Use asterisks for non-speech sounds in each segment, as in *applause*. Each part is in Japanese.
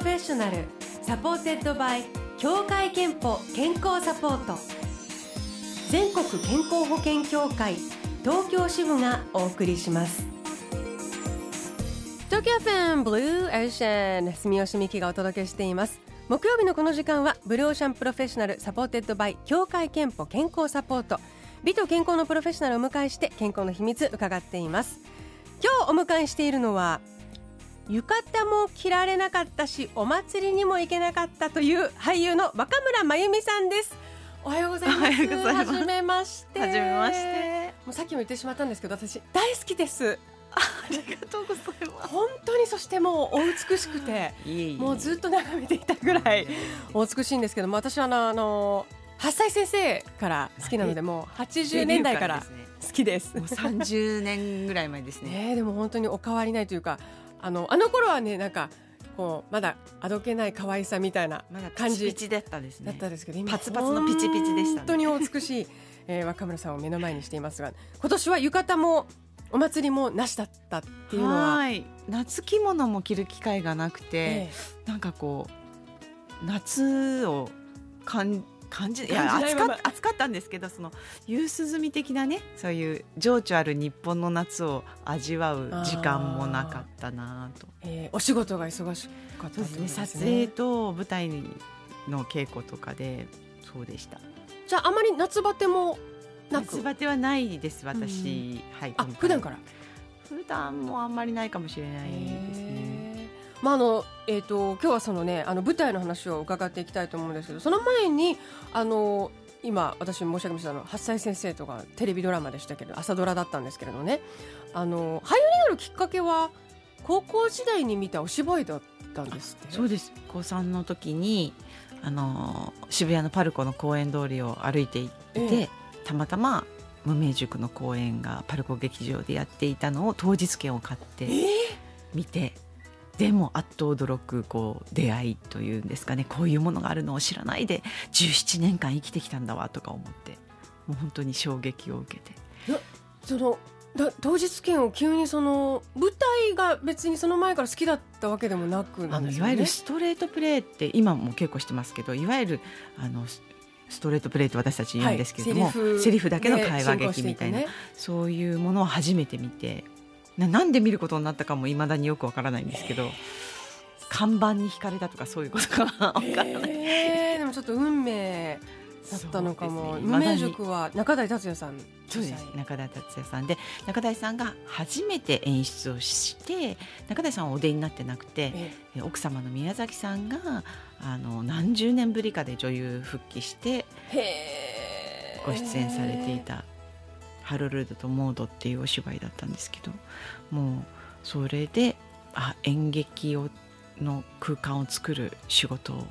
フェッショナル supported by 協会けんぽ健康サポート。全国健康保険協会東京支部がお送りします。東京 FMブルーオーシャン住吉美希がお届けしています。木曜日のこの時間は Blue Ocean Professional supported by 協会けんぽ健康サポート。美と健康のプロフェッショナルをお迎えして健康の秘密伺っています。今日お迎えしているのは浴衣も着られなかったしお祭りにも行けなかったという俳優の若村真由美さんです。おはようございます。おはじめまして。はじめまして。もうさっきも言ってしまったんですけど私大好きです。ありがとうございま本当にそしてもうお美しくてもうずっと眺めていたぐらいお美しいんですけども私はあのあの八歳先生から好きなのでもう80年代から好きです。もう三十年ぐらい前ですね。ねえでも本当にお変わりないというかあのあの頃はねなんかこうまだあどけない可愛さみたいな感じピチピチだったですね。だったんですけど今パツパツのピチピチでしたね。本当にお美しい、えー、若村さんを目の前にしていますが今年は浴衣もお祭りもなしだったっていうのは、はい。夏着物も着る機会がなくて、えなんかこう夏を感感じ感じないまま暑かっ暑かったんですけどその夕涼み的なねそういう情緒ある日本の夏を味わう時間もなかったなと。えーお仕事が忙しかったですね。撮影と舞台の稽古とかでそうでした。じゃああまり夏バテも夏バテはないです私、はいあ普段から？普段もあんまりないかもしれないですねまああのえー、と今日はそのねあの舞台の話を伺っていきたいと思うんですけどその前にあの今私申し上げましたあの八歳先生とかテレビドラマでしたけど朝ドラだったんですけれどねあの俳優になるきっかけは高校時代に見たお芝居だったんですって？そうです。高3の時にあの渋谷のパルコの公園通りを歩いていて、ええ。たまたま無名塾の公演がパルコ劇場でやっていたのを当日券を買ってえ。見て、でもあっと驚くこう出会いというんですかね。こういうものがあるのを知らないで17年間生きてきたんだわとか思ってもう本当に衝撃を受けて。そのだ当日券を急にその舞台が別にその前から好きだったわけでもなくなあのいわゆるストレートプレーって今も稽古してますけどいわゆるあのスストレートプレーと私たち言うんですけれども、はい。セリフ。セリフだけの会話劇みたいな、ね。そういうものを初めて見てななんで見ることになったかもいまだによくわからないんですけど看板に惹かれたとかそういうことかわからない。えーでもちょっと運命だったのかも、ね。無名塾は中台達也さんそうです。中田達也さんで中台さんが初めて演出をして中台さんはお出になってなくてええ。奥様の宮崎さんがあの何十年ぶりかで女優復帰してご出演されていた「ハロルドとモード」っていうお芝居だったんですけどもうそれであ演劇をの空間を作る仕事を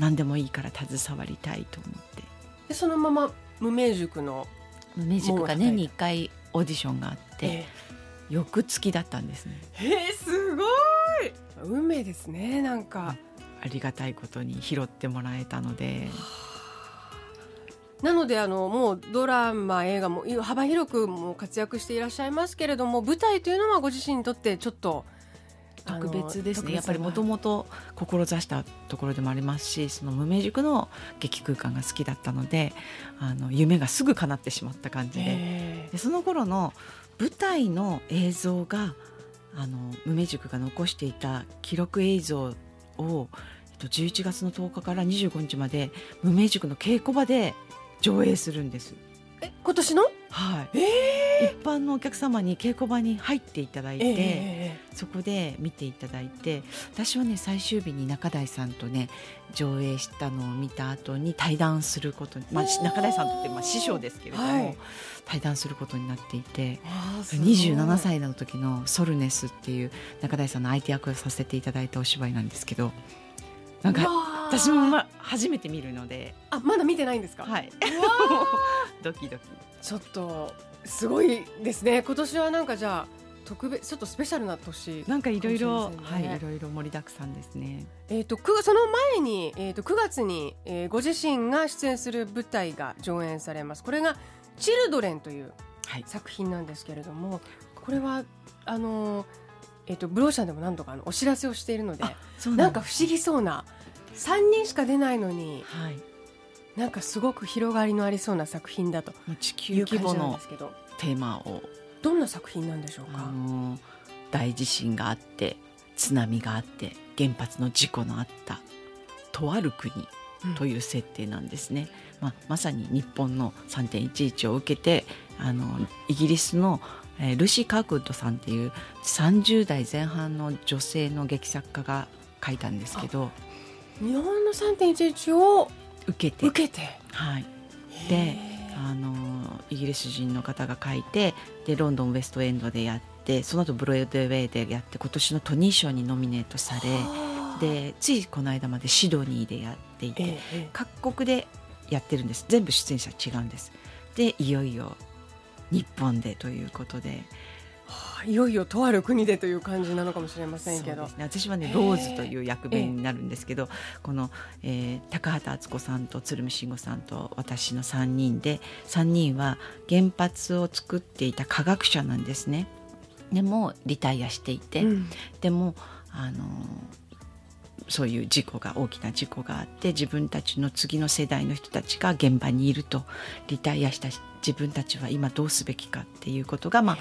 何でもいいから携わりたいと思って。でそのまま無名塾の、ミュージックが年に1回オーディションがあってえ翌月だったんですね。ーえーすごい。運命ですねなんか。ありがたいことに拾ってもらえたのでなのであのもうドラマ映画も幅広くもう活躍していらっしゃいますけれども舞台というのはご自身にとってちょっと特別ですね。やっぱりもともと志したところでもありますしその無名塾の劇空間が好きだったのであの夢がすぐ叶ってしまった感じで。えでその頃の舞台の映像があの無名塾が残していた記録映像を、えっと、11月の10日から25日まで無名塾の稽古場で上映するんです。え今年の？はい、え一般のお客様に稽古場に入っていただいて、えそこで見ていただいて私はね最終日に中台さんとね上映したのを見た後に対談することに、まあ、中台さんとってまあ師匠ですけれども、はい。対談することになっていてあーすごい。27歳の時の「ソルネス」っていう中台さんの相手役をさせていただいたお芝居なんですけどなんか私もま初めて見るので、あまだ見てないんですか、はい、*laughs* ドキドキ。ーちょっとすごいですね。今年はなんかじゃあ特別ちょっとスペシャルな年なんかいろいろ、はい、いろいろ盛りだくさんですね。えー、とくその前に、えー、と9月に、えーご自身が出演する舞台が上演されます。これが「チルドレンというはい、作品なんですけれどもこれはあのーえっとブローシャンでも何度かあのお知らせをしているのでなんか不思議そうな3人しか出ないのにはい。なんかすごく広がりのありそうな作品だと。地球規模の。テーマを。どんな作品なんでしょうあか、の大地震があって津波があって原発の事故のあったとある国うん。という設定なんですね、まあ、まさに日本の3.11を受けてあのイギリスの、えールシー・カークウッドさんっていう30代前半の女性の劇作家が書いたんですけど日本の3.11を受けて。受けて。はい、へでーあのイギリス人の方が書いてでロンドンウェストエンドでやってその後ブロードウェイでやって今年のトニー賞にノミネートされはあ。でついこの間までシドニーでやっていて、各国でやってるんです。全部出演者違うんです。でいよいよ日本でということではあいよいよとある国でという感じなのかもしれませんけど。ね、私はねローズという役名になるんですけど、この、えー高畑敦子さんと鶴見慎吾さんと私の3人で3人は原発を作っていた科学者なんですね。でもリタイアしていて、うん。でもあのそういう事故が大きな事故があって自分たちの次の世代の人たちが現場にいるとリタイアした自分たちは今どうすべきかっていうことが、まあ、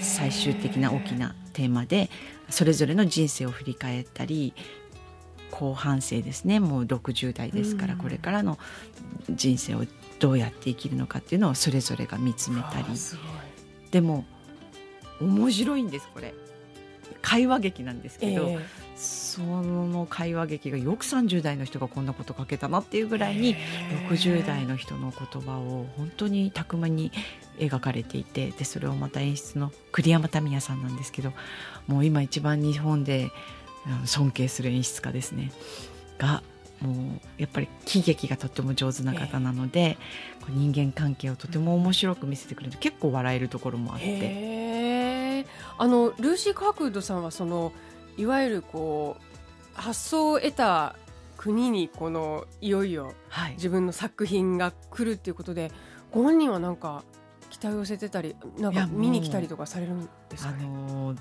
最終的な大きなテーマでそれぞれの人生を振り返ったり後半生ですねもう60代ですから、うん。これからの人生をどうやって生きるのかっていうのをそれぞれが見つめたり。でも面白いんですこれ会話劇なんですけど、えその会話劇がよく30代の人がこんなこと書けたなっていうぐらいにへえ。60代の人の言葉を本当に巧みに描かれていてでそれをまた演出の栗山民也さんなんですけどもう今一番日本でうん尊敬する演出家ですね。がもうやっぱり喜劇がとっても上手な方なので、こう人間関係をとても面白く見せてくれる結構笑えるところもあって。あのルーシー・カークウッドさんはそのいわゆるこう発想を得た国にこのいよいよはい。自分の作品が来るっていうことでご本人はなんか期待を寄せてたりなんか見に来たりとかされるんですあかね？のー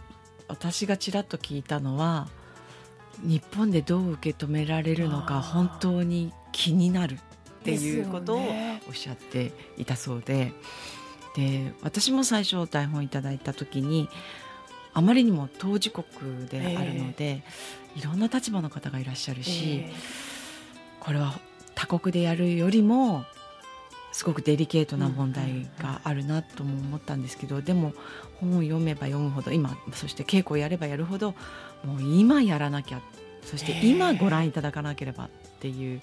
私がちらっと聞いたのは日本でどう受け止められるのか本当に気になるっていうことをおっしゃっていたそうで。で私も最初台本いただいた時にあまりにも当事国であるので、いろんな立場の方がいらっしゃるし、えこれは他国でやるよりもすごくデリケートな問題があるなとも思ったんですけど、でも本を読めば読むほど今そして稽古をやればやるほどもう今やらなきゃそして今ご覧いただかなければっていう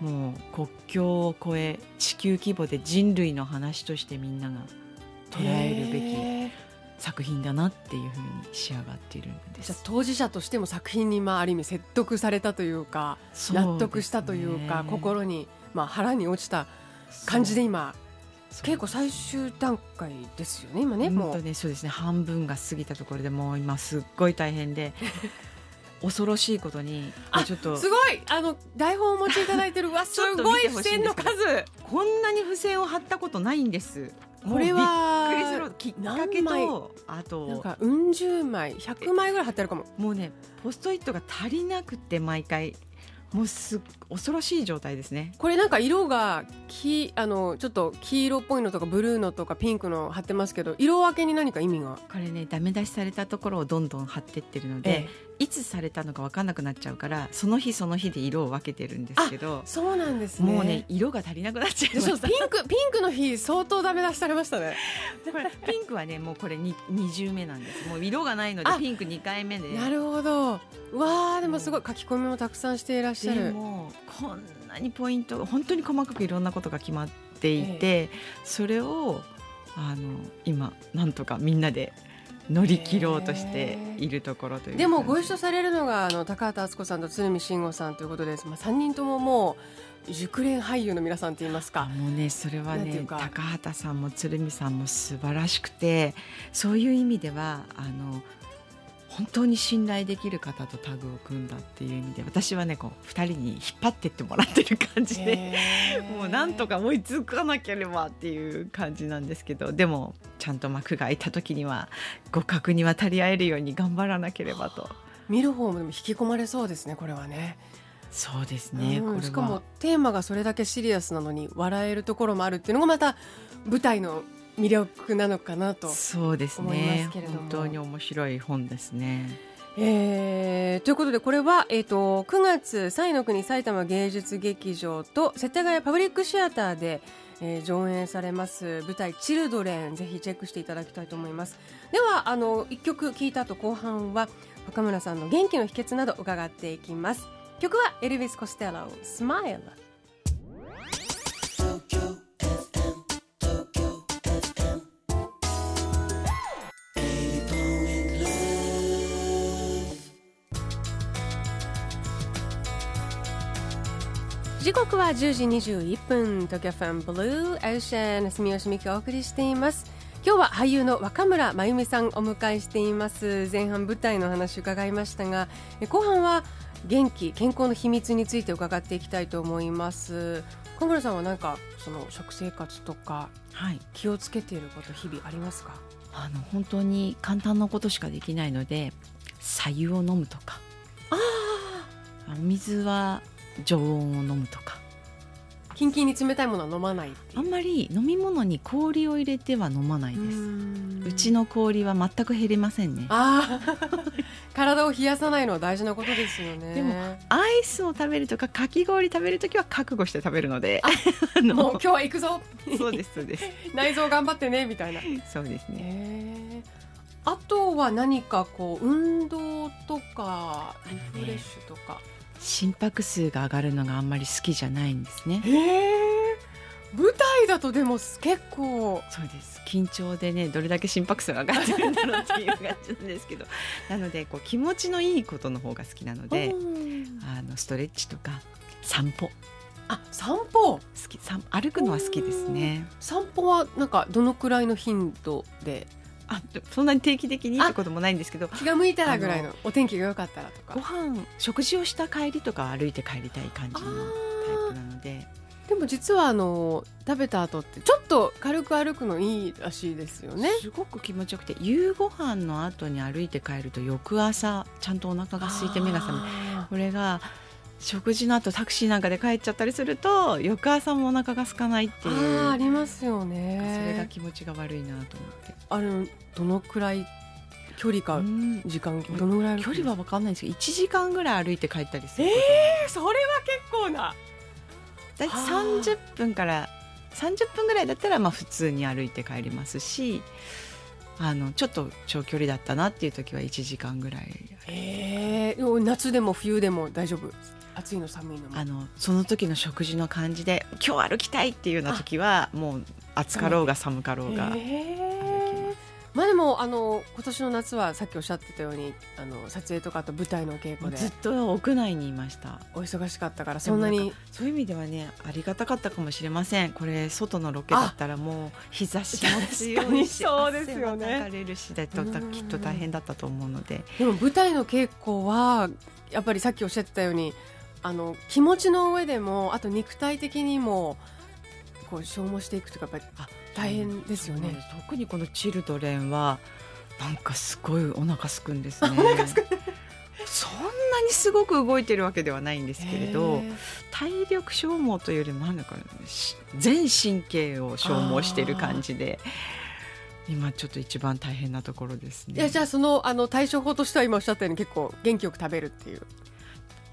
もう国境を越え地球規模で人類の話としてみんなが捉えるべき作品だなっていうふうに仕上がっているんです。当事者としても作品にまあある意味説得されたというか納得したというか心にまあ腹に落ちた感じで今そう。稽古最終段階ですよね今ねもう。ねそうですね。半分が過ぎたところでもう今すっごい大変で *laughs* 恐ろしいことにあちょっとすごい！あの台本をお持ちいただいてる。うわ *laughs* すごい付箋の数。こんなに付箋を貼ったことないんですこれはびっくりするきっかけとあなんとかうん十枚100枚ぐらい貼ってあるかも。もうねポストイットが足りなくて毎回。もうすっ恐ろしい状態ですね。これなんか色が黄あのちょっと黄色っぽいのとかブルーのとかピンクの貼ってますけど色分けに何か意味が？これねダメ出しされたところをどんどん貼ってってるので、いつされたのか分かんなくなっちゃうからその日その日で色を分けてるんですけどそうなんですね。もうね色が足りなくなっちゃいでました。ピンクピンクの日相当ダメ出しされましたね。ピンクはねもうこれに二重目なんです。もう色がないのであピンク2回目で。なるほど。うわーでもすごい書き込みもたくさんしていらっしゃでるもこんなにポイント本当に細かくいろんなことが決まっていて、それをあの今なんとかみんなで乗り切ろうとしているところというでもご一緒緒されるのがあの高畑敦子さんと鶴見慎吾さんということです、まあ、3人とももう熟練俳優の皆さんといいますか。もうねそれはね高畑さんも鶴見さんも素晴らしくてそういう意味ではあの本当に信頼できる方とタグを組んだっていう意味で私はねこう2人に引っ張ってってもらってる感じでもうなんとか追いつかなければっていう感じなんですけどでもちゃんと幕が開いた時には互角に渡り合えるように頑張らなければと。見る方も引き込まれそうですねこれはね。そうですね、うん、しかもテーマがそれだけシリアスなのに笑えるところもあるっていうのがまた舞台の魅力なのかなとそうですね。本当に面白い本ですね。えー、ということでこれは、えーと、9月西の国埼玉芸術劇場と世田谷パブリックシアターで、えー、上演されます舞台「チルドレン」ぜひチェックしていただきたいと思います。ではあの1曲聴いた後後半は若村さんの元気の秘訣など伺っていきます。曲はエルヴィス・コステロ「スマイル」は10時21分東京ファンブルーオーシャン住吉美希お送りしています。今日は俳優の若村真由美さんお迎えしています。前半舞台の話伺いましたが後半は元気健康の秘密について伺っていきたいと思います。小村さんは何かその食生活とか、はい、気をつけていること日々ありますか？あの本当に簡単なことしかできないので白湯を飲むとか。ああ水は常温を飲むとかキンキンに冷たいものは飲まないあんまり飲み物に氷を入れては飲まないです。うちの氷は全く減りませんね。あ *laughs* 体を冷やさないのは大事なことですよね。でもアイスを食べるとかかき氷食べる時は覚悟して食べるので。*laughs* もう今日は行くぞ。そうですそうです。*laughs* 内臓頑張ってねみたいな。そうですね。あとは何かこう運動とかリフレッシュとか、心拍数が上がるのがあんまり好きじゃないんですね。舞台だとでも結構。そうです。緊張でねどれだけ心拍数が上がってるんだろうっていう感じなんですけど。*laughs* なのでこう気持ちのいいことの方が好きなのであのストレッチとか散歩。あ散歩。好き。歩くのは好きですね。散歩はなんかどのくらいの頻度であそんなに定期的に？ってこともないんですけど。気が向いたらぐらいのお天気が良かったらとか。ご飯食事をした帰りとか歩いて帰りたい感じのタイプなので。でも実はあの食べた後ってちょっと軽く歩くのいいらしいですよね。すごく気持ちよくて夕ご飯の後に歩いて帰ると翌朝ちゃんとお腹が空いて目が覚めこれが食事の後タクシーなんかで帰っちゃったりすると翌朝もお腹が空かないっていう。ありますよね。それが気持ちが悪いなと思って。あれどのくらい距離か時間どのぐらい距離？は分かんないんですけど1時間ぐらい歩いて帰ったりするええー、それは結構な。大体30分から30分ぐらいだったらまあ普通に歩いて帰りますしあのちょっと長距離だったなっていう時は1時間ぐらい。ええー、夏でも冬でも大丈夫？暑いの寒いのあのその時の食事の感じで今日歩きたいっていうような時はもう暑かろうが寒かろうが。歩きまあでもあの今年の夏はさっきおっしゃってたようにあの撮影とかあと舞台の稽古で。ずっと屋内にいました。お忙しかったからそんなにそういう意味ではねありがたかったかもしれません。これ外のロケだったらもう日差しも強いしそうですよね。れるしだときっと大変だったと思うので。でも舞台の稽古はやっぱりさっきおっしゃってたようにあの気持ちの上でもあと肉体的にもこう消耗していくというかやっぱり大変ですよね特にこのチルドレンはなんかすごいお腹すくんですね *laughs* そんなにすごく動いてるわけではないんですけれど体力消耗というよりもなんだか全神経を消耗している感じで。今ちょっと一番大変なところですね。いやじゃあそのあの対処法としては今おっしゃったように結構元気よく食べるっていう。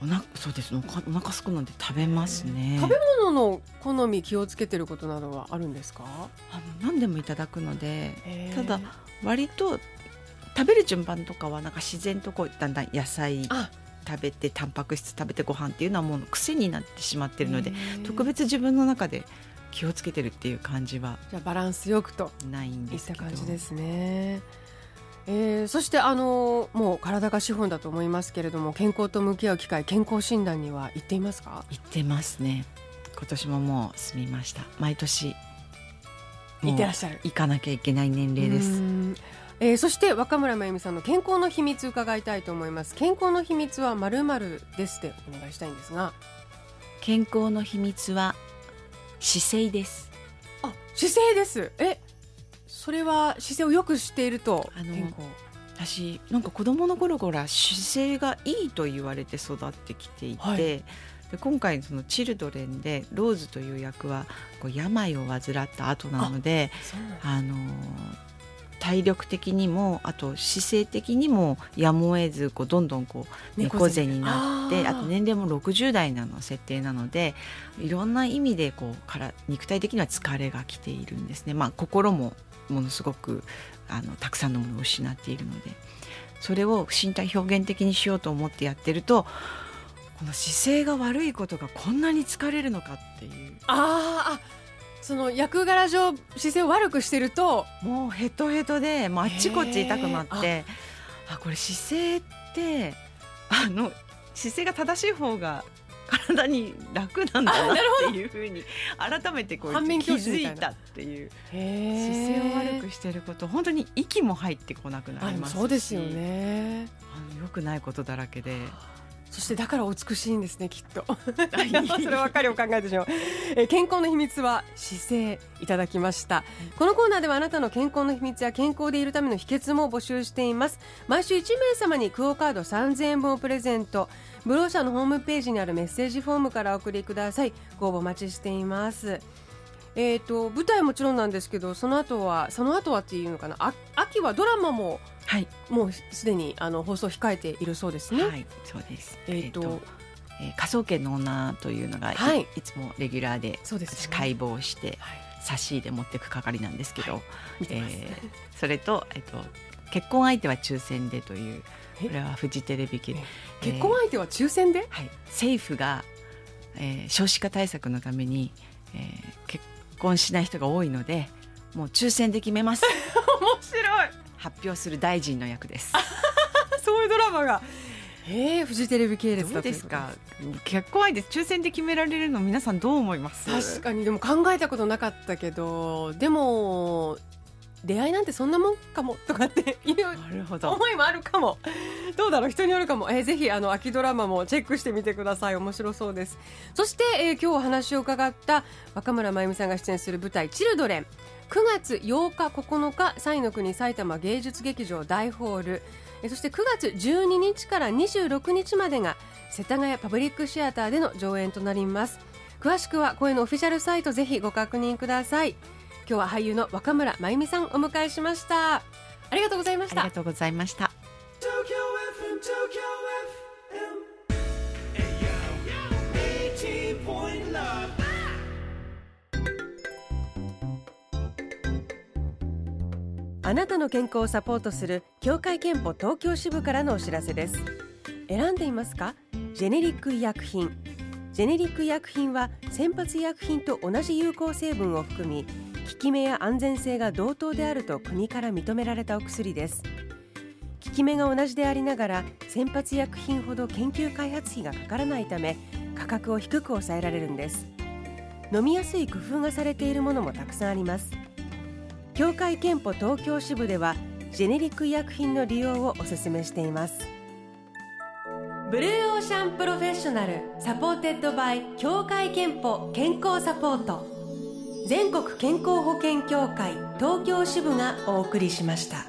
おなそうです。おお腹すくので食べますね。食べ物の好み気をつけてることなどはあるんですか？あの何でもいただくのでただ割と食べる順番とかはなんか自然とこうだんだん野菜食べてタンパク質食べてご飯っていうのはもう癖になってしまってるので特別自分の中で気をつけてるっていう感じはじゃあバランスよくと。ないんですけど。いった感じですね。えー、そしてあのもう体が資本だと思いますけれども健康と向き合う機会健康診断には行っていますか？行ってますね。今年ももう済みました。毎年行ってらっしゃる。行かなきゃいけない年齢です。えー、そして若村真由美さんの健康の秘密伺いたいと思います。健康の秘密はまるまるですってお願いしたいんですが。健康の秘密は姿勢です。あ姿勢です。えそれは姿勢をよくしているとあの健康。私なんか子供の頃から姿勢がいいと言われて育ってきていて、はい。で今回そのチルドレンでローズという役はこう病を患った後なのであの体力的にもあと姿勢的にもやむを得ずこうどんどんこう猫背になってあと年齢も60代なの設定なのでいろんな意味でこうから肉体的には疲れがきているんですね、まあ、心もものすごくあのたくさんのものを失っているので。それを身体表現的にしようと思ってやってるとこの姿勢が悪いことがこんなに疲れるのかっていう。あーあその役柄上姿勢を悪くしてるともうヘトヘトでもうあっちこっち痛くなって。あこれ姿勢ってあの姿勢が正しい方が体に楽なんだなっていうふうに *laughs* 改めてこう気づいたっていう。姿姿勢を悪くしてること本当に息も入ってこなくなりますし。そうですよね。あの良くないことだらけでそしてだからお美しいんですねきっと。い。*laughs* そればっかりを考えてしまう、えー健康の秘密は姿勢いただきました。このコーナーではあなたの健康の秘密や健康でいるための秘訣も募集しています。毎週1名様にクオカード3000円分をプレゼント。ブロー社のホームページにあるメッセージフォームからお送りください。ご応募お待ちしています。えー、と舞台もちろんなんですけどその後はその後はっていうのかな？あ秋はドラマもはい、もうすでにあの放送控えているそうですね、はいそうです。えーとえー科捜研の女というのがい,、はい。い、つもレギュラーでそうですよね。私解剖してはい。差し入れ持ってく係なんですけど、見てます、えーそれと、えっと、結婚相手は抽選でというえ？これはフジテレビ系、ええー結婚相手は抽選で、はい、政府が、えー少子化対策のために、えー結婚しない人が多いのでもう抽選で決めます。*laughs* 面白い。発表する大臣の役です。*laughs* そういうドラマが。ええフジテレビ系列どだうですか？結婚相手抽選で決められるの皆さんどう思います？確かに。でも考えたことなかったけどでも出会いなんてそんなもんかもとかって *laughs* いうなるほど。思いもあるかも。どうだろう？人によるかも、えーぜひあの秋ドラマもチェックしてみてください。面白そうです。そして、えー今日お話を伺った若村真由美さんが出演する舞台「チルドレン」9月8日9日西の国埼玉芸術劇場大ホール。えそして9月12日から26日までが世田谷パブリックシアターでの上演となります。詳しくは声のオフィシャルサイトぜひご確認ください。今日は俳優の若村真由美さんお迎えしました。ありがとうございました。ありがとうございました。あなたの健康をサポートする協会憲法東京支部からのお知らせです。選んでいますか？ジェネリック医薬品。ジェネリック医薬品は先発医薬品と同じ有効成分を含み効き目や安全性が同等であると国から認められたお薬です。効き目が同じでありながら先発医薬品ほど研究開発費がかからないため価格を低く抑えられるんです。飲みやすい工夫がされているものもたくさんあります。協会憲法東京支部ではジェネリック医薬品の利用をお勧めしています。 Blue Ocean Professional supported by 協会けんぽ健康サポート。全国健康保険協会東京支部がお送りしました。